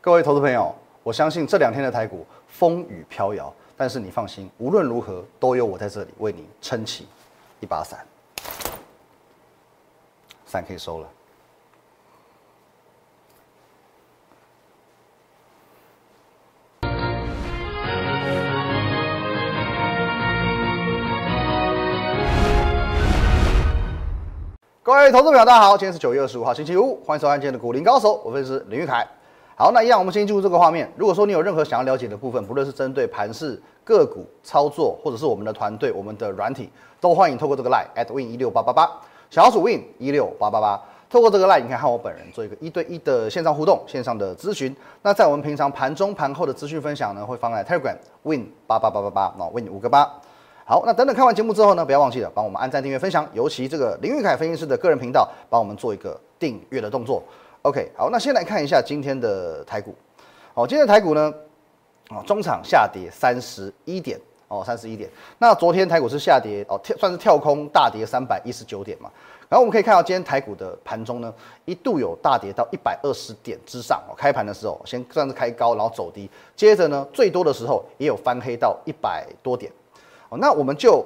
各位投资朋友，我相信这两天的台股风雨飘摇，但是你放心，无论如何都有我在这里为你撑起一把伞。伞可以收了。各位投资朋友，大家好，今天是九月二十五号，星期五，欢迎收看今天的股林高手，我分析师林玉凯。好，那一样，我们先进入这个画面。如果说你有任何想要了解的部分，不论是针对盘市、个股操作，或者是我们的团队、我们的软体，都欢迎透过这个 line at win 一六八八八，小老鼠 win 一六八八八。透过这个 line，你可以和我本人做一个一对一的线上互动、线上的咨询。那在我们平常盘中、盘后的资讯分享呢，会放在 Telegram win 八八八八八，那 win 五个八。好，那等等看完节目之后呢，不要忘记了帮我们按赞、订阅、分享，尤其这个林玉凯分析师的个人频道，帮我们做一个订阅的动作。OK，好，那先来看一下今天的台股。好，今天的台股呢，哦，中场下跌三十一点，哦，三十一点。那昨天台股是下跌，哦，跳算是跳空大跌三百一十九点嘛。然后我们可以看到今天台股的盘中呢，一度有大跌到一百二十点之上。哦，开盘的时候先算是开高，然后走低，接着呢，最多的时候也有翻黑到一百多点。哦，那我们就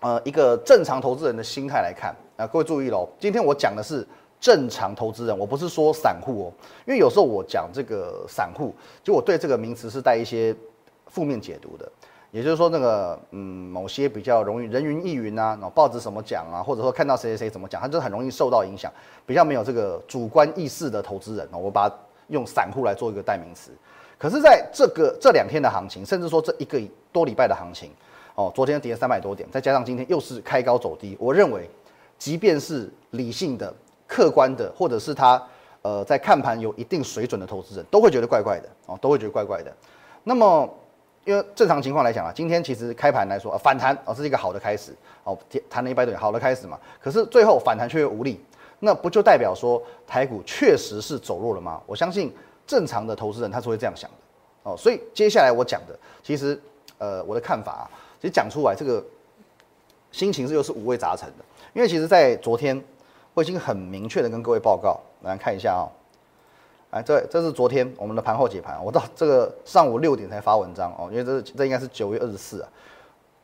呃一个正常投资人的心态来看啊，各位注意喽，今天我讲的是正常投资人，我不是说散户哦，因为有时候我讲这个散户，就我对这个名词是带一些负面解读的，也就是说那个嗯某些比较容易人云亦云啊，然后报纸怎么讲啊，或者说看到谁谁谁怎么讲，他就很容易受到影响，比较没有这个主观意识的投资人哦，我把它用散户来做一个代名词。可是在这个这两天的行情，甚至说这一个多礼拜的行情。哦，昨天跌了三百多点，再加上今天又是开高走低，我认为，即便是理性的、客观的，或者是他呃在看盘有一定水准的投资人，都会觉得怪怪的哦，都会觉得怪怪的。那么，因为正常情况来讲啊，今天其实开盘来说反弹哦，是一个好的开始哦，弹了一百点，好的开始嘛。可是最后反弹却又无力，那不就代表说台股确实是走弱了吗？我相信正常的投资人他是会这样想的哦。所以接下来我讲的，其实呃我的看法啊。其实讲出来，这个心情是又是五味杂陈的。因为其实，在昨天，我已经很明确的跟各位报告，来看一下啊，哎，这这是昨天我们的盘后解盘，我到这个上午六点才发文章哦，因为这这应该是九月二十四啊，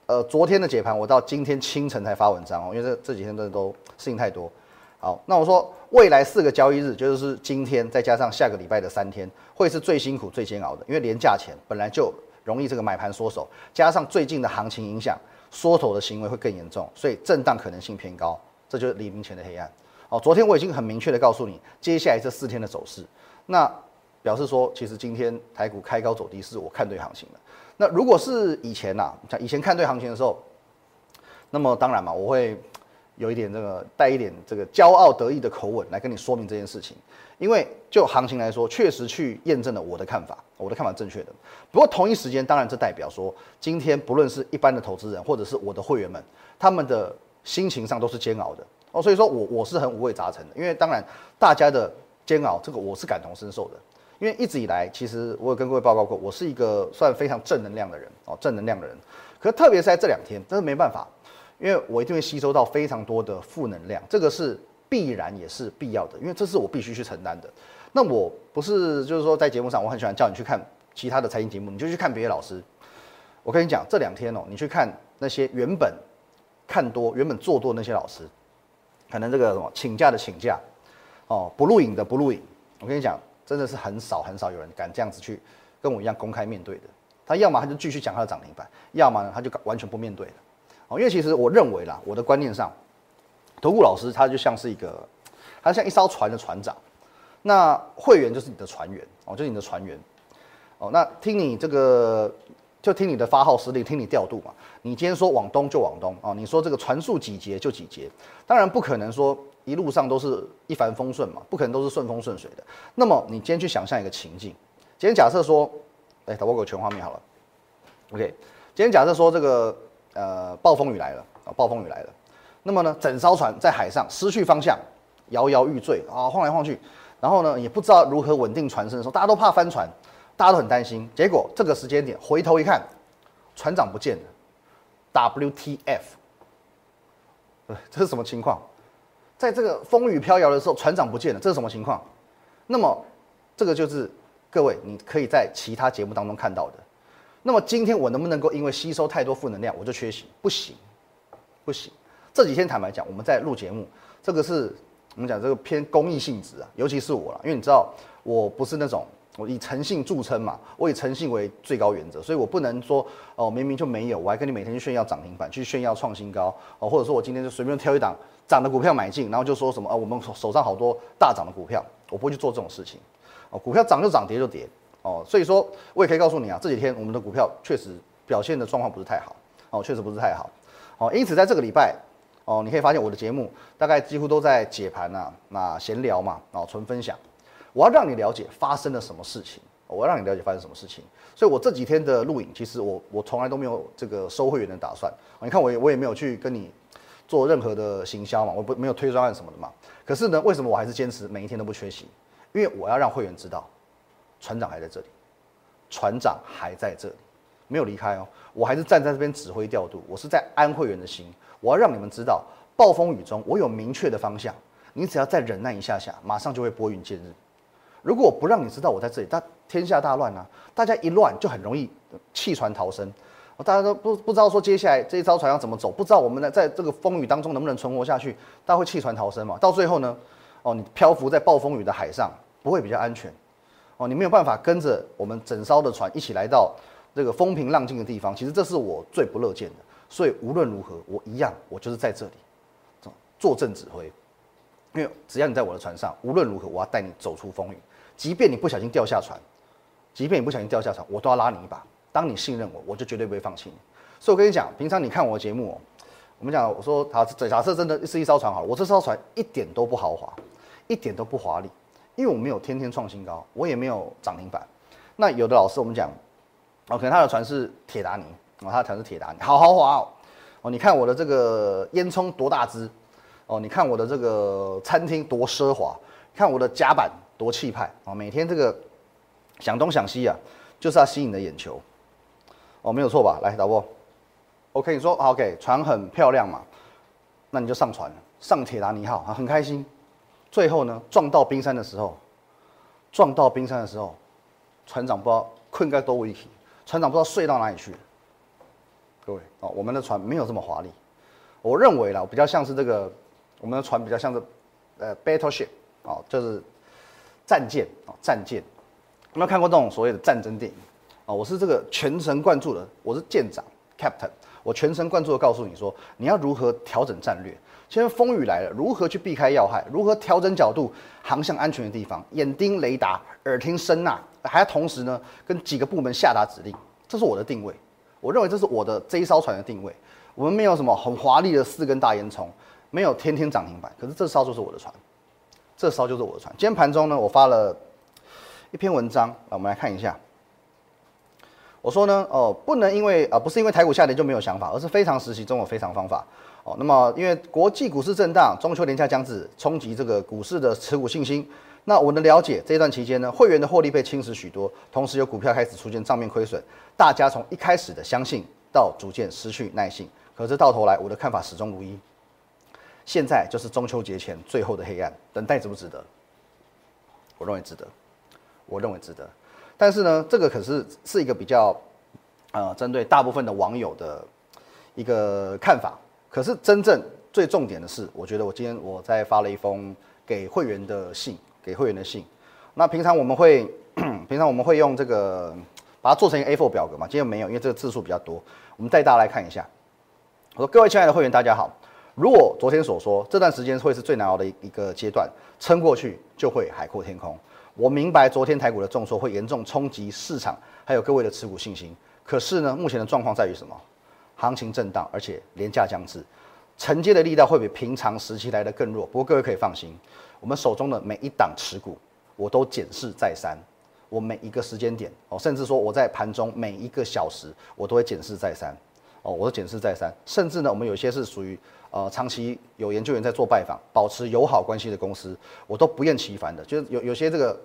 呃，昨天的解盘我到今天清晨才发文章哦，因为这这几天真的都事情太多。好，那我说未来四个交易日，就是今天再加上下个礼拜的三天，会是最辛苦、最煎熬的，因为廉价钱本来就。容易这个买盘缩手，加上最近的行情影响，缩头的行为会更严重，所以震荡可能性偏高，这就是黎明前的黑暗。哦，昨天我已经很明确的告诉你，接下来这四天的走势，那表示说，其实今天台股开高走低是我看对行情的。那如果是以前呐，像以前看对行情的时候，那么当然嘛，我会有一点这个带一点这个骄傲得意的口吻来跟你说明这件事情。因为就行情来说，确实去验证了我的看法，我的看法正确的。不过同一时间，当然这代表说，今天不论是一般的投资人，或者是我的会员们，他们的心情上都是煎熬的哦。所以说我我是很五味杂陈的。因为当然大家的煎熬，这个我是感同身受的。因为一直以来，其实我有跟各位报告过，我是一个算非常正能量的人哦，正能量的人。可特别是在这两天，真是没办法，因为我一定会吸收到非常多的负能量，这个是。必然也是必要的，因为这是我必须去承担的。那我不是就是说在节目上，我很喜欢叫你去看其他的财经节目，你就去看别的老师。我跟你讲，这两天哦，你去看那些原本看多、原本做多那些老师，可能这个什么请假的请假，哦，不录影的不录影。我跟你讲，真的是很少很少有人敢这样子去跟我一样公开面对的。他要么他就继续讲他的涨停板，要么呢他就完全不面对了。哦，因为其实我认为啦，我的观念上。投顾老师他就像是一个，他像一艘船的船长，那会员就是你的船员哦，就是你的船员哦。那听你这个，就听你的发号施令，听你调度嘛。你今天说往东就往东哦，你说这个船速几节就几节，当然不可能说一路上都是一帆风顺嘛，不可能都是顺风顺水的。那么你今天去想象一个情境，今天假设说，哎，导播给我全画面好了，OK。今天假设说这个呃暴风雨来了啊，暴风雨来了。那么呢，整艘船在海上失去方向，摇摇欲坠啊，晃来晃去，然后呢，也不知道如何稳定船身的时候，大家都怕翻船，大家都很担心。结果这个时间点回头一看，船长不见了，WTF？这是什么情况？在这个风雨飘摇的时候，船长不见了，这是什么情况？那么这个就是。各位你可以在其他节目当中看到的。那么今天我能不能够因为吸收太多负能量我就缺席？不行，不行。这几天坦白讲，我们在录节目，这个是我们讲这个偏公益性质啊，尤其是我了，因为你知道我不是那种我以诚信著称嘛，我以诚信为最高原则，所以我不能说哦明明就没有，我还跟你每天去炫耀涨停板，去炫耀创新高哦，或者说我今天就随便挑一档涨的股票买进，然后就说什么啊我们手上好多大涨的股票，我不会去做这种事情哦，股票涨就涨，跌就跌。哦，所以说我也可以告诉你啊，这几天我们的股票确实表现的状况不是太好，哦，确实不是太好，哦，因此在这个礼拜，哦，你可以发现我的节目大概几乎都在解盘呐，那闲聊嘛，哦，纯分享，我要让你了解发生了什么事情，我要让你了解发生什么事情，所以我这几天的录影，其实我我从来都没有这个收会员的打算，你看我也我也没有去跟你做任何的行销嘛，我不没有推专案什么的嘛，可是呢，为什么我还是坚持每一天都不缺席？因为我要让会员知道。船长还在这里，船长还在这里，没有离开哦。我还是站在这边指挥调度，我是在安会员的心。我要让你们知道，暴风雨中我有明确的方向，你只要再忍耐一下下，马上就会拨云见日。如果我不让你知道我在这里，大天下大乱啊！大家一乱就很容易弃船逃生。大家都不不知道说接下来这一艘船要怎么走，不知道我们呢在这个风雨当中能不能存活下去，大家会弃船逃生嘛？到最后呢，哦，你漂浮在暴风雨的海上，不会比较安全。哦，你没有办法跟着我们整艘的船一起来到这个风平浪静的地方，其实这是我最不乐见的。所以无论如何，我一样，我就是在这里坐镇指挥。因为只要你在我的船上，无论如何，我要带你走出风雨。即便你不小心掉下船，即便你不小心掉下船，我都要拉你一把。当你信任我，我就绝对不会放弃你。所以我跟你讲，平常你看我的节目，哦，我们讲，我说好，假设真的是一艘船好了，我这艘船一点都不豪华，一点都不华丽。因为我没有天天创新高，我也没有涨停板。那有的老师我们讲，哦，可能他的船是铁达尼，哦，他的船是铁达尼，好豪华哦。哦，你看我的这个烟囱多大只，哦，你看我的这个餐厅多奢华，看我的甲板多气派，哦，每天这个想东想西啊，就是要吸引你的眼球。哦，没有错吧？来，导播，OK，你说 OK，船很漂亮嘛，那你就上船，上铁达尼号啊，很开心。最后呢，撞到冰山的时候，撞到冰山的时候，船长不知道困该多危险，船长不知道睡到哪里去。各位哦，我们的船没有这么华丽，我认为啦，比较像是这个，我们的船比较像是呃，battleship 哦，就是战舰哦，战舰。有没有看过这种所谓的战争电影啊？我是这个全神贯注的，我是舰长 captain，我全神贯注的告诉你说，你要如何调整战略。现在风雨来了，如何去避开要害？如何调整角度航向安全的地方？眼盯雷达，耳听声呐，还要同时呢跟几个部门下达指令。这是我的定位，我认为这是我的这一艘船的定位。我们没有什么很华丽的四根大烟囱，没有天天涨停板，可是这艘就是我的船，这艘就是我的船。今天盘中呢，我发了一篇文章，来我们来看一下。我说呢，哦，不能因为啊，不是因为台股下跌就没有想法，而是非常时期中有非常方法。哦，那么因为国际股市震荡，中秋连假将至，冲击这个股市的持股信心。那我能了解这段期间呢，会员的获利被侵蚀许多，同时有股票开始出现账面亏损，大家从一开始的相信到逐渐失去耐性。可是到头来，我的看法始终如一。现在就是中秋节前最后的黑暗，等待值不值得？我认为值得，我认为值得。但是呢，这个可是是一个比较呃，针对大部分的网友的一个看法。可是真正最重点的是，我觉得我今天我在发了一封给会员的信，给会员的信。那平常我们会，平常我们会用这个把它做成一个 A4 表格嘛？今天没有，因为这个字数比较多。我们带大家来看一下。我说各位亲爱的会员，大家好。如果昨天所说这段时间会是最难熬的一个阶段，撑过去就会海阔天空。我明白昨天台股的重挫会严重冲击市场，还有各位的持股信心。可是呢，目前的状况在于什么？行情震荡，而且廉价将至，承接的力道会比平常时期来的更弱。不过各位可以放心，我们手中的每一档持股，我都检视再三。我每一个时间点哦，甚至说我在盘中每一个小时，我都会检视再三。哦，我都检视再三。甚至呢，我们有些是属于呃长期有研究员在做拜访，保持友好关系的公司，我都不厌其烦的。就是有有些这个。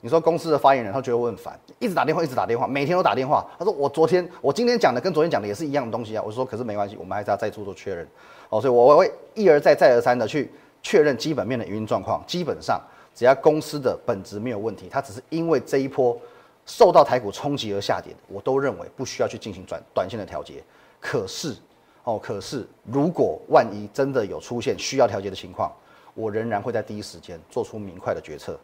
你说公司的发言人，他觉得我很烦，一直打电话，一直打电话，每天都打电话。他说我昨天，我今天讲的跟昨天讲的也是一样的东西啊。我说可是没关系，我们还是要再做做确认。哦，所以我会一而再再而三的去确认基本面的营运状况。基本上只要公司的本质没有问题，它只是因为这一波受到台股冲击而下跌，我都认为不需要去进行短短线的调节。可是，哦，可是如果万一真的有出现需要调节的情况，我仍然会在第一时间做出明快的决策。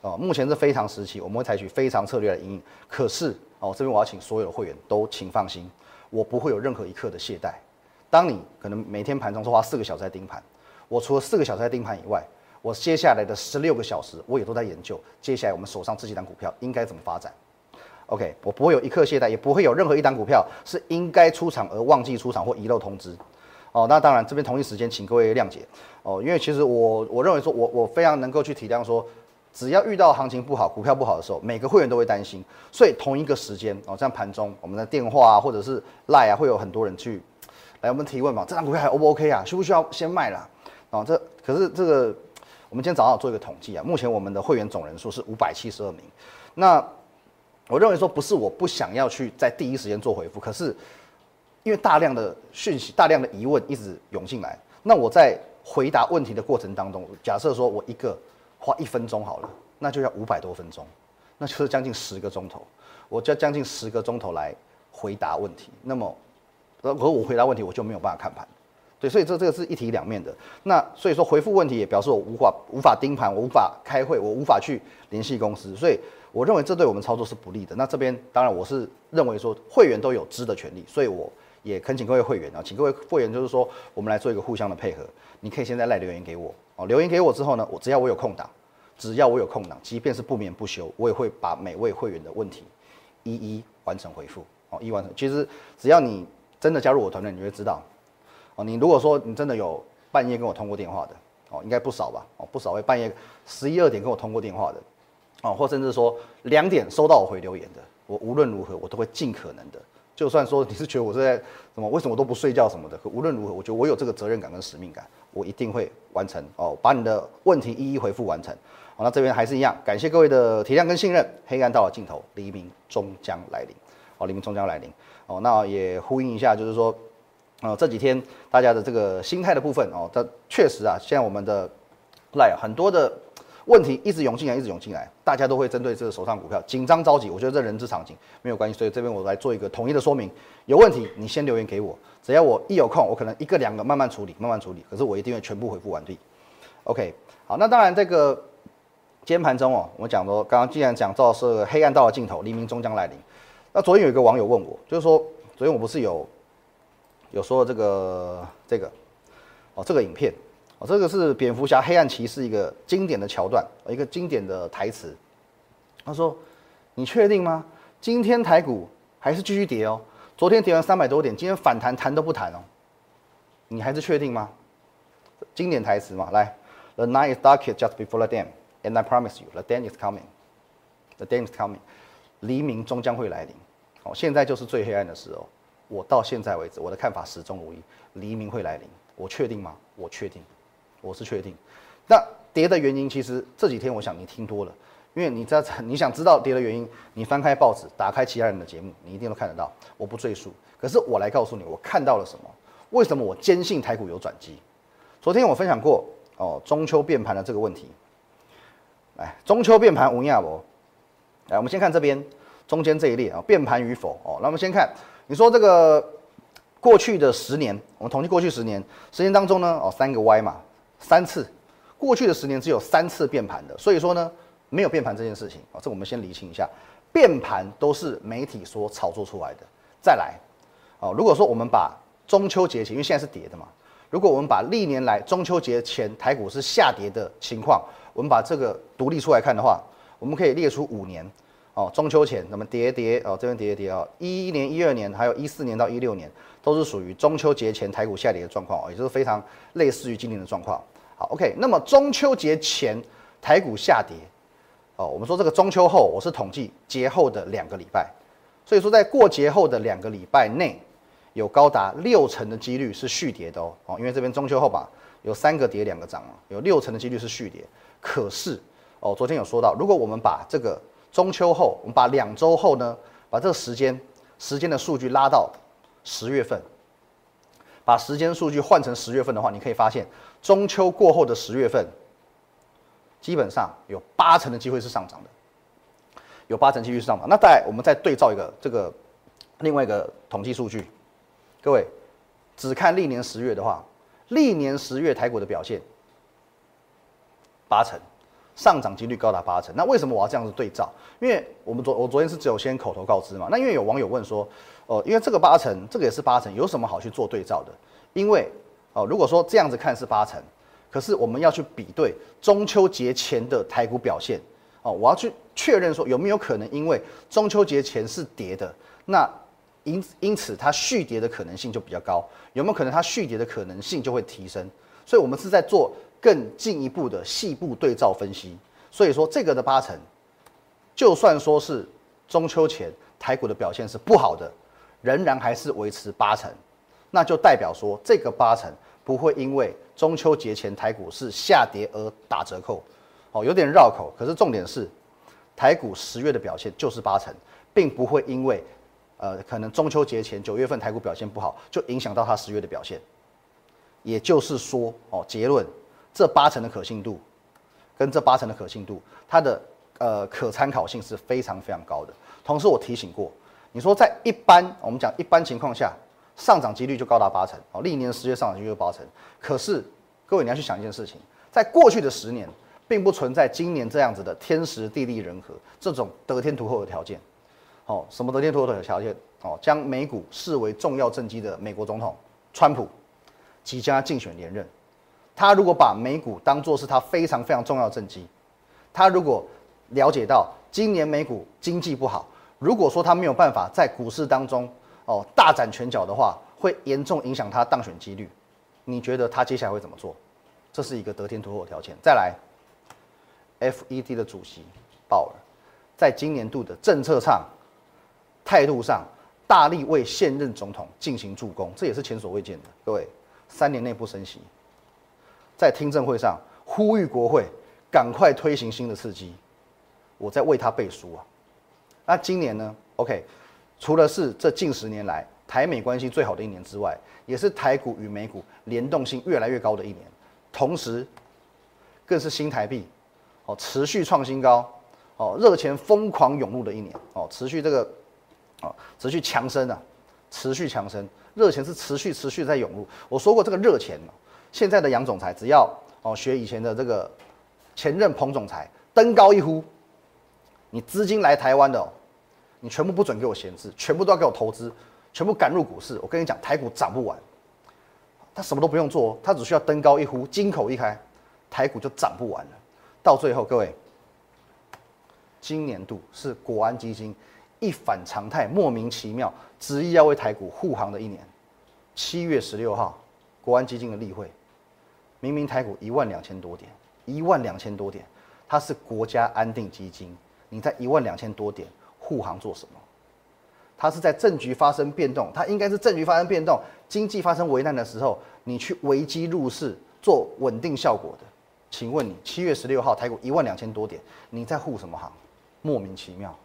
哦，目前是非常时期，我们会采取非常策略的应应。可是，哦，这边我要请所有的会员都请放心，我不会有任何一刻的懈怠。当你可能每天盘中说花四个小时在盯盘，我除了四个小时在盯盘以外，我接下来的十六个小时我也都在研究，接下来我们手上这几档股票应该怎么发展。OK，我不会有一刻懈怠，也不会有任何一档股票是应该出场而忘记出场或遗漏通知。哦，那当然这边同一时间请各位谅解哦，因为其实我我认为说我我非常能够去体谅说，只要遇到行情不好、股票不好的时候，每个会员都会担心，所以同一个时间哦，像盘中我们的电话啊或者是赖啊，会有很多人去来我们提问嘛，这张股票还 O 不 OK 啊？需不需要先卖了？哦，这可是这个我们今天早上做一个统计啊，目前我们的会员总人数是五百七十二名，那。我认为说不是我不想要去在第一时间做回复，可是因为大量的讯息、大量的疑问一直涌进来，那我在回答问题的过程当中，假设说我一个花一分钟好了，那就要五百多分钟，那就是将近十个钟头，我就要将近十个钟头来回答问题。那么，而我回答问题我就没有办法看盘，对，所以这这个是一体两面的。那所以说回复问题也表示我无法无法盯盘，我无法开会，我无法去联系公司，所以。我认为这对我们操作是不利的。那这边当然我是认为说会员都有知的权利，所以我也恳请各位会员啊，请各位会员就是说我们来做一个互相的配合。你可以现在赖留言给我哦，留言给我之后呢，我只要我有空档，只要我有空档，即便是不眠不休，我也会把每位会员的问题一一完成回复哦，一完成。其实只要你真的加入我团队，你就会知道哦。你如果说你真的有半夜跟我通过电话的哦，应该不少吧哦，不少会半夜十一二点跟我通过电话的。哦，或甚至说两点收到我回留言的，我无论如何我都会尽可能的，就算说你是觉得我是在什么，为什么都不睡觉什么的，可无论如何，我觉得我有这个责任感跟使命感，我一定会完成哦，把你的问题一一回复完成。好，那这边还是一样，感谢各位的体谅跟信任。黑暗到了尽头，黎明终将来临。哦，黎明终将来临。哦，那也呼应一下，就是说，呃，这几天大家的这个心态的部分哦，它确实啊，现在我们的赖很多的。问题一直涌进来，一直涌进来，大家都会针对这个手上股票紧张着急。我觉得这人之常情，没有关系。所以这边我来做一个统一的说明。有问题你先留言给我，只要我一有空，我可能一个两个慢慢处理，慢慢处理。可是我一定会全部回复完毕。OK，好，那当然这个今天盘中哦，我讲说刚刚既然讲到是黑暗到了尽头，黎明终将来临。那昨天有一个网友问我，就是说昨天我不是有有说这个这个哦这个影片。这个是蝙蝠侠黑暗骑士一个经典的桥段，一个经典的台词。他说：“你确定吗？今天台股还是继续跌哦？昨天跌完三百多点，今天反弹弹都不弹哦？你还是确定吗？”经典台词嘛，来：“The night is darkest just before the day, and I promise you, the day is coming. The day is coming. 黎明终将会来临。哦，现在就是最黑暗的时候。我到现在为止，我的看法始终如一：黎明会来临。我确定吗？我确定。”我是确定，那跌的原因其实这几天我想你听多了，因为你在 你想知道跌的原因，你翻开报纸，打开其他人的节目，你一定都看得到。我不赘述，可是我来告诉你，我看到了什么？为什么我坚信台股有转机？昨天我分享过哦，中秋变盘的这个问题。来，中秋变盘无亚博，来，我们先看这边中间这一列啊，变盘与否哦。那我们先看，你说这个过去的十年，我们统计过去十年时间当中呢，哦，三个 Y 嘛。三次，过去的十年只有三次变盘的，所以说呢，没有变盘这件事情。啊，这我们先理清一下，变盘都是媒体所炒作出来的。再来，哦，如果说我们把中秋节前，因为现在是跌的嘛，如果我们把历年来中秋节前台股是下跌的情况，我们把这个独立出来看的话，我们可以列出五年，哦，中秋前那么跌跌哦，这边跌跌哦，一一年、一二年，还有一四年到一六年，都是属于中秋节前台股下跌的状况哦，也就是非常类似于今年的状况。好 OK，那么中秋节前台股下跌，哦，我们说这个中秋后，我是统计节后的两个礼拜，所以说在过节后的两个礼拜内，有高达六成的几率是续跌的哦，哦，因为这边中秋后吧，有三个跌两个涨嘛，有六成的几率是续跌。可是哦，昨天有说到，如果我们把这个中秋后，我们把两周后呢，把这个时间时间的数据拉到十月份。把时间数据换成十月份的话，你可以发现，中秋过后的十月份，基本上有八成的机会是上涨的。有八成几率上涨。那再我们再对照一个这个另外一个统计数据，各位只看历年十月的话，历年十月台股的表现八成。上涨几率高达八成，那为什么我要这样子对照？因为我们昨我昨天是只有先口头告知嘛。那因为有网友问说，哦，因为这个八成，这个也是八成，有什么好去做对照的？因为哦，如果说这样子看是八成，可是我们要去比对中秋节前的台股表现，哦，我要去确认说有没有可能因为中秋节前是跌的，那因因此它续跌的可能性就比较高，有没有可能它续跌的可能性就会提升？所以我们是在做。更进一步的细部对照分析，所以说这个的八成，就算说是中秋前台股的表现是不好的，仍然还是维持八成，那就代表说这个八成不会因为中秋节前台股是下跌而打折扣，哦，有点绕口，可是重点是台股十月的表现就是八成，并不会因为呃可能中秋节前九月份台股表现不好，就影响到它十月的表现，也就是说哦结论。这八成的可信度，跟这八成的可信度，它的呃可参考性是非常非常高的。同时我提醒过，你说在一般我们讲一般情况下，上涨几率就高达八成哦，历年十月上涨几率八成。可是各位你要去想一件事情，在过去的十年，并不存在今年这样子的天时地利人和这种得天独厚的条件。哦，什么得天独厚的条件？哦，将美股视为重要政绩的美国总统川普即将竞选连任。他如果把美股当做是他非常非常重要的政绩，他如果了解到今年美股经济不好，如果说他没有办法在股市当中哦大展拳脚的话，会严重影响他当选几率。你觉得他接下来会怎么做？这是一个得天独厚的条件。再来，FED 的主席鲍尔在今年度的政策上、态度上，大力为现任总统进行助攻，这也是前所未见的。各位，三年内不升息。在听证会上呼吁国会赶快推行新的刺激，我在为他背书啊。那今年呢？OK，除了是这近十年来台美关系最好的一年之外，也是台股与美股联动性越来越高的一年，同时更是新台币哦持续创新高哦热钱疯狂涌入的一年哦持续这个哦持续强升啊，持续强升，热钱是持续持续在涌入。我说过这个热钱现在的杨总裁只要哦学以前的这个前任彭总裁登高一呼，你资金来台湾的，哦你全部不准给我闲置，全部都要给我投资，全部赶入股市。我跟你讲，台股涨不完，他什么都不用做，他只需要登高一呼，金口一开，台股就涨不完了。到最后，各位，今年度是国安基金一反常态、莫名其妙执意要为台股护航的一年。七月十六号，国安基金的例会。明明台股一万两千多点，一万两千多点，它是国家安定基金，你在一万两千多点护航做什么？它是在政局发生变动，它应该是政局发生变动，经济发生危难的时候，你去危机入市做稳定效果的。请问你七月十六号台股一万两千多点，你在护什么行？莫名其妙，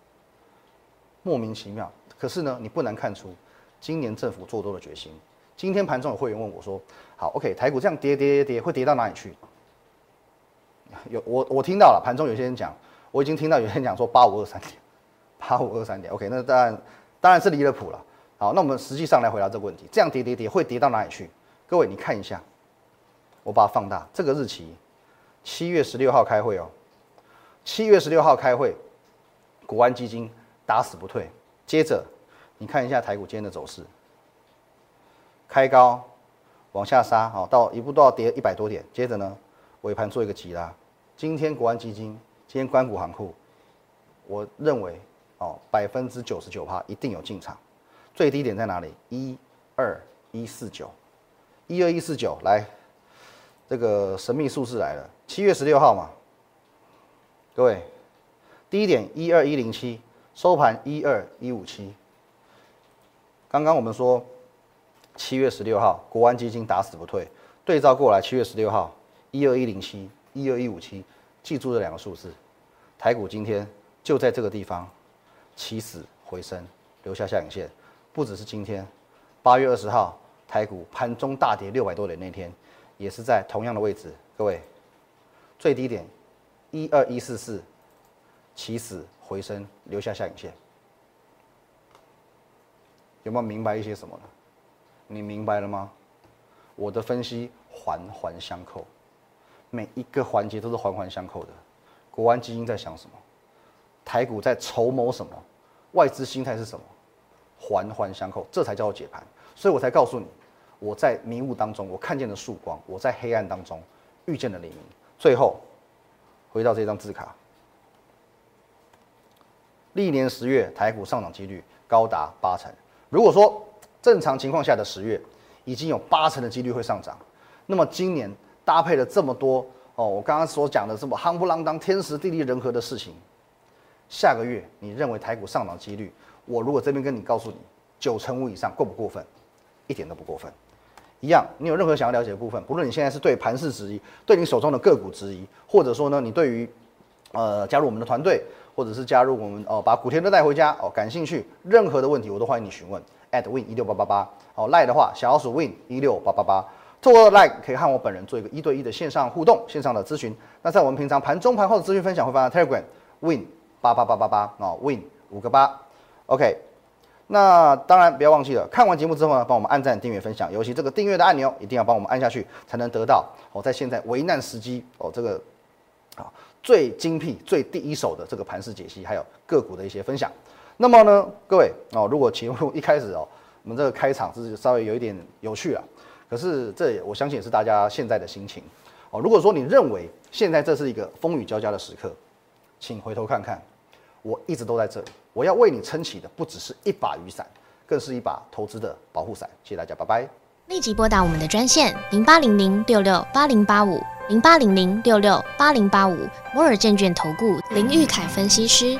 莫名其妙。可是呢，你不难看出今年政府做多的决心。今天盘中有会员问我说：“好，OK，台股这样跌跌跌，会跌到哪里去？”有我我听到了，盘中有些人讲，我已经听到有些人讲说八五二三点，八五二三点，OK，那当然当然是离了谱了。好，那我们实际上来回答这个问题：这样跌跌跌会跌到哪里去？各位你看一下，我把它放大，这个日期七月十六号开会哦，七月十六号开会，国安基金打死不退。接着你看一下台股今天的走势。开高，往下杀，好，到一步都要跌一百多点。接着呢，尾盘做一个急拉。今天国安基金，今天关谷行库，我认为哦，百分之九十九趴一定有进场。最低点在哪里？一二一四九，一二一四九，来，这个神秘数字来了，七月十六号嘛。各位，低点一二一零七，收盘一二一五七。刚刚我们说。七月十六号，国安基金打死不退。对照过来，七月十六号，一二一零七，一二一五七，记住这两个数字。台股今天就在这个地方起死回生，留下下影线。不只是今天，八月二十号，台股盘中大跌六百多点那天，也是在同样的位置。各位，最低点一二一四四，起死回生，留下下影线。有没有明白一些什么呢？你明白了吗？我的分析环环相扣，每一个环节都是环环相扣的。国安基金在想什么？台股在筹谋什么？外资心态是什么？环环相扣，这才叫做解盘。所以我才告诉你，我在迷雾当中，我看见了曙光；我在黑暗当中，遇见了黎明。最后，回到这张字卡，历年十月台股上涨几率高达八成。如果说正常情况下的十月已经有八成的几率会上涨，那么今年搭配了这么多哦，我刚刚所讲的这么夯不啷当、天时地利人和的事情，下个月你认为台股上涨几率？我如果这边跟你告诉你九成五以上，过不过分？一点都不过分。一样，你有任何想要了解的部分，不论你现在是对盘势质疑，对你手中的个股质疑，或者说呢，你对于呃加入我们的团队。或者是加入我们哦，把古天乐带回家哦，感兴趣，任何的问题我都欢迎你询问。At win 一六八八八哦，赖的话小老鼠 win 一六八八八，透过赖可以和我本人做一个一对一的线上互动，线上的咨询。那在我们平常盘中盘后的资讯分享会放在 Telegram win 八八八八八哦，win 五个八，OK。那当然不要忘记了，看完节目之后呢，帮我们按赞、订阅、分享，尤其这个订阅的按钮一定要帮我们按下去，才能得到哦，在现在危难时机哦，这个啊。最精辟、最第一手的这个盘势解析，还有个股的一些分享。那么呢，各位哦，如果节目一开始哦，我们这个开场是稍微有一点有趣啊，可是这也我相信也是大家现在的心情哦。如果说你认为现在这是一个风雨交加的时刻，请回头看看，我一直都在这里，我要为你撑起的不只是一把雨伞，更是一把投资的保护伞。谢谢大家，拜拜。立即拨打我们的专线零八零零六六八零八五。零八零零六六八零八五摩尔证券投顾林玉凯分析师，